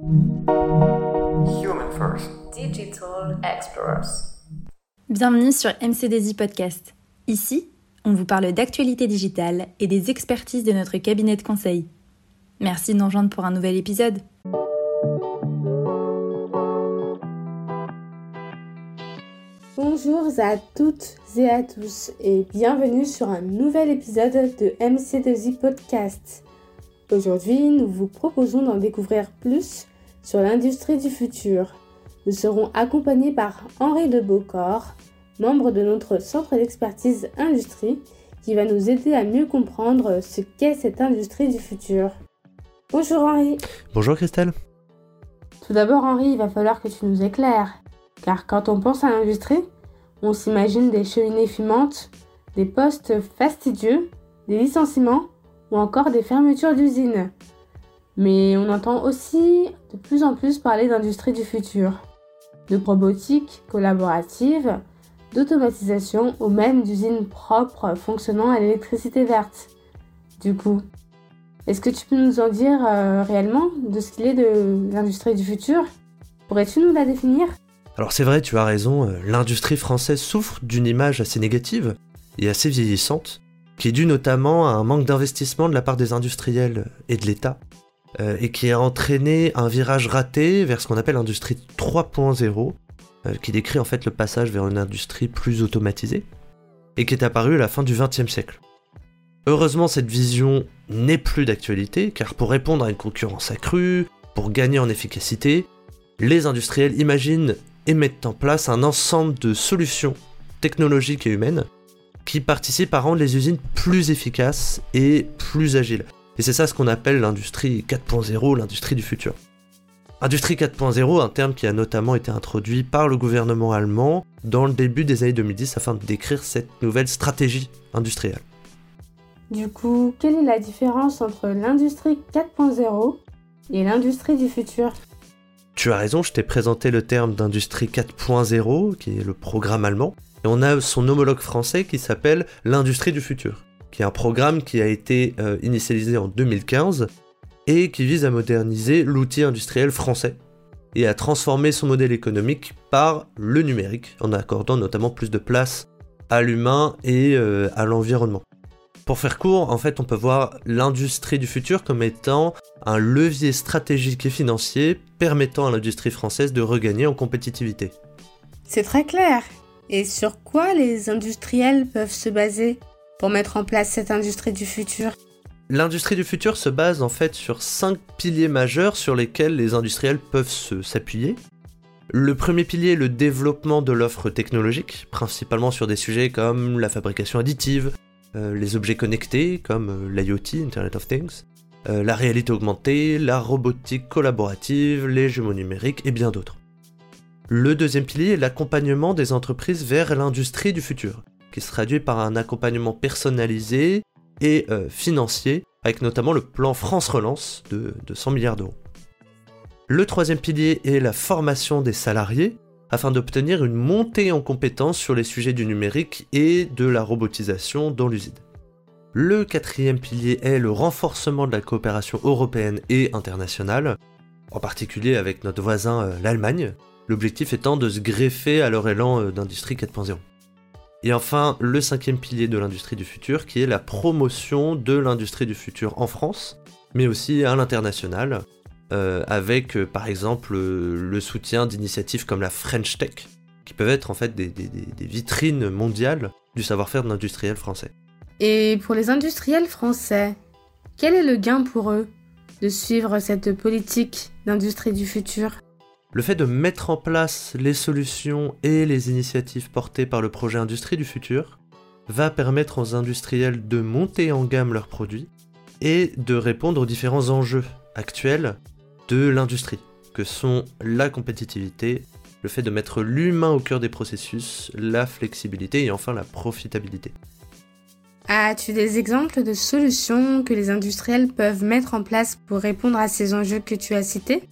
Human First. Digital Explorers. Bienvenue sur MCDZ Podcast. Ici, on vous parle d'actualité digitale et des expertises de notre cabinet de conseil. Merci de nous rejoindre pour un nouvel épisode. Bonjour à toutes et à tous et bienvenue sur un nouvel épisode de MC2I Podcast. Aujourd'hui, nous vous proposons d'en découvrir plus sur l'industrie du futur. Nous serons accompagnés par Henri de Beaucorps, membre de notre centre d'expertise industrie, qui va nous aider à mieux comprendre ce qu'est cette industrie du futur. Bonjour Henri. Bonjour Christelle. Tout d'abord Henri, il va falloir que tu nous éclaires. Car quand on pense à l'industrie, on s'imagine des cheminées fumantes, des postes fastidieux, des licenciements ou encore des fermetures d'usines. Mais on entend aussi de plus en plus parler d'industrie du futur, de robotique collaborative, d'automatisation ou même d'usines propres fonctionnant à l'électricité verte. Du coup, est-ce que tu peux nous en dire euh, réellement de ce qu'il est de l'industrie du futur? Pourrais-tu nous la définir? Alors c'est vrai, tu as raison, euh, l'industrie française souffre d'une image assez négative et assez vieillissante, qui est due notamment à un manque d'investissement de la part des industriels et de l'État, euh, et qui a entraîné un virage raté vers ce qu'on appelle l'industrie 3.0, qui décrit en fait le passage vers une industrie plus automatisée, et qui est apparue à la fin du XXe siècle. Heureusement, cette vision n'est plus d'actualité, car pour répondre à une concurrence accrue, pour gagner en efficacité, les industriels imaginent et mettent en place un ensemble de solutions technologiques et humaines qui participent à rendre les usines plus efficaces et plus agiles. Et c'est ça ce qu'on appelle l'industrie 4.0, l'industrie du futur. Industrie 4.0, un terme qui a notamment été introduit par le gouvernement allemand dans le début des années 2010 afin de décrire cette nouvelle stratégie industrielle. Du coup, quelle est la différence entre l'industrie 4.0 et l'industrie du futur? Tu as raison, je t'ai présenté le terme d'industrie 4.0, qui est le programme allemand, et on a son homologue français qui s'appelle l'industrie du futur, qui est un programme qui a été euh, initialisé en 2015 et qui vise à moderniser l'outil industriel français et à transformer son modèle économique par le numérique, en accordant notamment plus de place à l'humain et euh, à l'environnement. Pour faire court, en fait, on peut voir l'industrie du futur comme étant un levier stratégique et financier permettant à l'industrie française de regagner en compétitivité. C'est très clair. Et sur quoi les industriels peuvent se baser? Pour mettre en place cette industrie du futur L'industrie du futur se base en fait sur cinq piliers majeurs sur lesquels les industriels peuvent s'appuyer. Le premier pilier est le développement de l'offre technologique, principalement sur des sujets comme la fabrication additive, euh, les objets connectés comme euh, l'IoT, Internet of Things, euh, la réalité augmentée, la robotique collaborative, les jumeaux numériques et bien d'autres. Le deuxième pilier est l'accompagnement des entreprises vers l'industrie du futur, qui se traduit par un accompagnement personnalisé et financier, avec notamment le plan France Relance de, de 100 milliards d'euros. Le troisième pilier est la formation des salariés, afin d'obtenir une montée en compétences sur les sujets du numérique et de la robotisation dans l'usine. Le quatrième pilier est le renforcement de la coopération européenne et internationale, en particulier avec notre voisin euh, l'Allemagne, l'objectif étant de se greffer à leur élan euh, d'industrie 4.0. Et enfin, le cinquième pilier de l'industrie du futur, qui est la promotion de l'industrie du futur en France, mais aussi à l'international, euh, avec euh, par exemple le soutien d'initiatives comme la French Tech, qui peuvent être en fait des, vitrines mondiales du savoir-faire de l'industriel français. Et pour les industriels français, quel est le gain pour eux de suivre cette politique d'industrie du futur? Le fait de mettre en place les solutions et les initiatives portées par le projet Industrie du futur va permettre aux industriels de monter en gamme leurs produits et de répondre aux différents enjeux actuels de l'industrie, que sont la compétitivité, le fait de mettre l'humain au cœur des processus, la flexibilité et enfin la profitabilité. As-tu des exemples de solutions que les industriels peuvent mettre en place pour répondre à ces enjeux que tu as cités?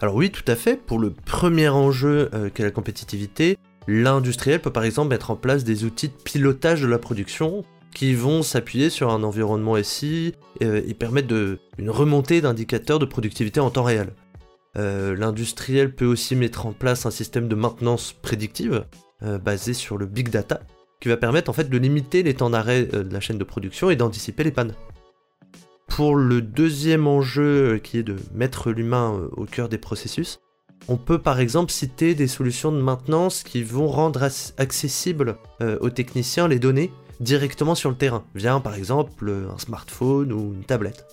Alors oui, tout à fait. Pour le premier enjeu euh, qu'est la compétitivité, l'industriel peut par exemple mettre en place des outils de pilotage de la production qui vont s'appuyer sur un environnement SI euh, et permettre une remontée d'indicateurs de productivité en temps réel. Euh, l'industriel peut aussi mettre en place un système de maintenance prédictive basé sur le big data qui va permettre en fait de limiter les temps d'arrêt de la chaîne de production et d'anticiper les pannes. Pour le deuxième enjeu qui est de mettre l'humain au cœur des processus, on peut par exemple citer des solutions de maintenance qui vont rendre accessibles aux techniciens les données directement sur le terrain, via par exemple un smartphone ou une tablette.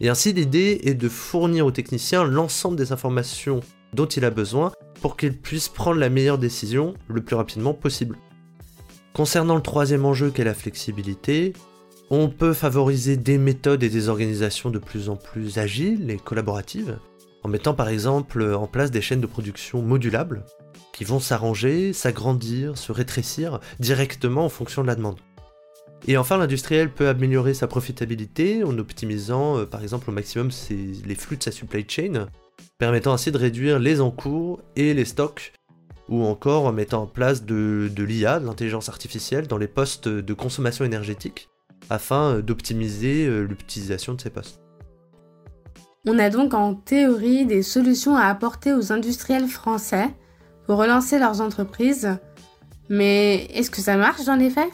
Et ainsi l'idée est de fournir au technicien l'ensemble des informations dont il a besoin pour qu'il puisse prendre la meilleure décision le plus rapidement possible. Concernant le troisième enjeu qu'est la flexibilité, on peut favoriser des méthodes et des organisations de plus en plus agiles et collaboratives, en mettant par exemple en place des chaînes de production modulables, qui vont s'arranger, s'agrandir, se rétrécir directement en fonction de la demande. Et enfin, l'industriel peut améliorer sa profitabilité en optimisant euh, par exemple au maximum les flux de sa supply chain, permettant ainsi de réduire les encours et les stocks, ou encore en mettant en place de, de l'IA, de l'intelligence artificielle, dans les postes de consommation énergétique, afin euh, d'optimiser euh, l'utilisation de ces postes. On a donc en théorie des solutions à apporter aux industriels français pour relancer leurs entreprises, mais est-ce que ça marche dans les faits?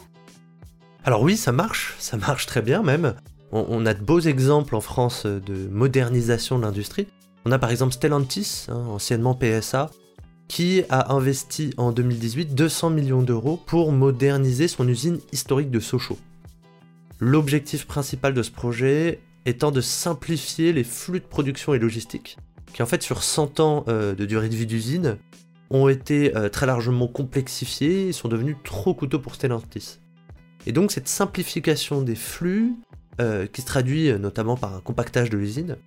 Alors oui, ça marche, ça marche très bien même. On, a de beaux exemples en France de modernisation de l'industrie. On a par exemple Stellantis, hein, anciennement PSA, qui a investi en 2018 200 millions d'euros pour moderniser son usine historique de Sochaux. L'objectif principal de ce projet étant de simplifier les flux de production et logistique, qui en fait sur 100 ans euh, de durée de vie d'usine ont été euh, très largement complexifiés et sont devenus trop coûteux pour Stellantis. Et donc cette simplification des flux, euh, qui se traduit notamment par un compactage de l'usine,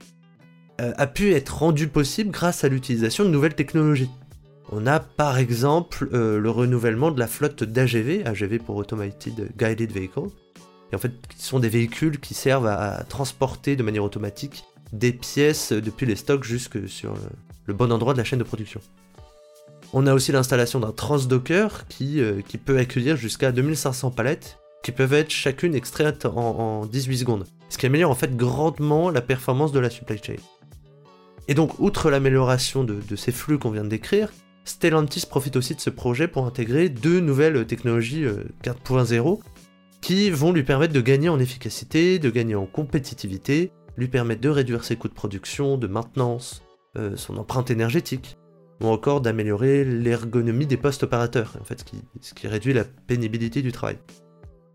a pu être rendue possible grâce à l'utilisation de nouvelles technologies. On a par exemple le renouvellement de la flotte d'AGV, AGV pour Automated Guided Vehicle, et en fait qui sont des véhicules qui servent à, transporter de manière automatique des pièces depuis les stocks jusque sur le, bon endroit de la chaîne de production. On a aussi l'installation d'un transdocker qui, qui peut accueillir jusqu'à 2500 palettes qui peuvent être chacune extraites en, 18 secondes, ce qui améliore en fait grandement la performance de la supply chain. Et donc, outre l'amélioration de, ces flux qu'on vient de décrire, Stellantis profite aussi de ce projet pour intégrer deux nouvelles technologies 4.0 euh, qui vont lui permettre de gagner en efficacité, de gagner en compétitivité, lui permettre de réduire ses coûts de production, de maintenance, euh, son empreinte énergétique, ou encore d'améliorer l'ergonomie des postes opérateurs, ce qui réduit la pénibilité du travail.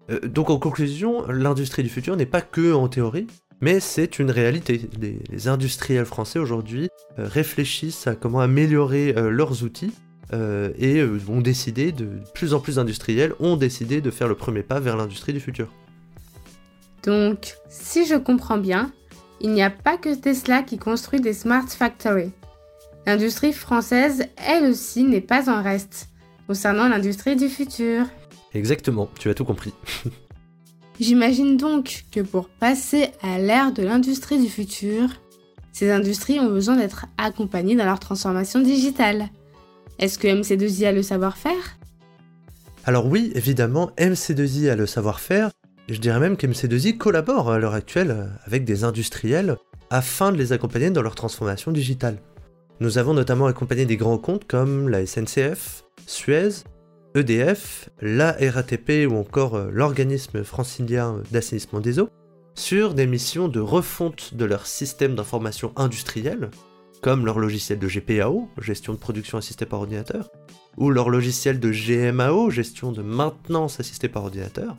Euh, donc en conclusion, l'industrie du futur n'est pas que en théorie, mais c'est une réalité. Les, industriels français aujourd'hui euh, réfléchissent à comment améliorer leurs outils et ont décidé de, plus en plus d'industriels ont décidé de faire le premier pas vers l'industrie du futur. Donc, si je comprends bien, il n'y a pas que Tesla qui construit des smart factories. L'industrie française, elle aussi, n'est pas en reste concernant l'industrie du futur. Exactement, tu as tout compris. J'imagine donc que pour passer à l'ère de l'industrie du futur, ces industries ont besoin d'être accompagnées dans leur transformation digitale. Est-ce que MC2I a le savoir-faire? Alors oui, évidemment, MC2I a le savoir-faire, et je dirais même qu'MC2I collabore à l'heure actuelle avec des industriels afin de les accompagner dans leur transformation digitale. Nous avons notamment accompagné des grands comptes comme la SNCF, Suez, EDF, la RATP ou encore euh, l'organisme francilien d'assainissement des eaux sur des missions de refonte de leur système d'information industrielle, comme leur logiciel de GPAO, gestion de production assistée par ordinateur, ou leur logiciel de GMAO, gestion de maintenance assistée par ordinateur.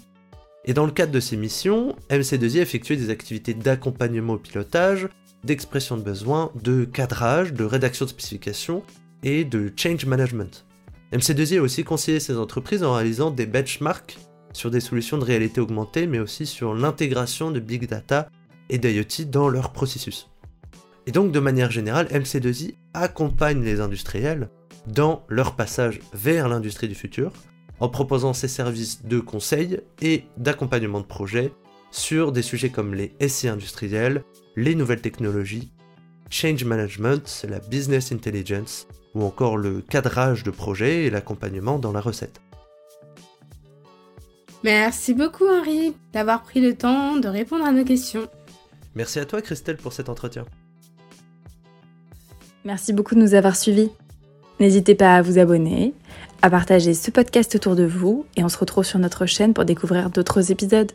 Et dans le cadre de ces missions, MC2I a effectué des activités d'accompagnement au pilotage, d'expression de besoins, de cadrage, de rédaction de spécifications et de change management. MC2I a aussi conseillé ces entreprises en réalisant des benchmarks sur des solutions de réalité augmentée, mais aussi sur l'intégration de big data et d'IoT dans leur processus. Et donc de manière générale, MC2I accompagne les industriels dans leur passage vers l'industrie du futur, en proposant ses services de conseil et d'accompagnement de projets sur des sujets comme les SI industriels, les nouvelles technologies, change management, la business intelligence, ou encore le cadrage de projet et l'accompagnement dans la recette. Merci beaucoup Henri d'avoir pris le temps de répondre à nos questions. Merci à toi Christelle pour cet entretien. Merci beaucoup de nous avoir suivis. N'hésitez pas à vous abonner, à partager ce podcast autour de vous et on se retrouve sur notre chaîne pour découvrir d'autres épisodes.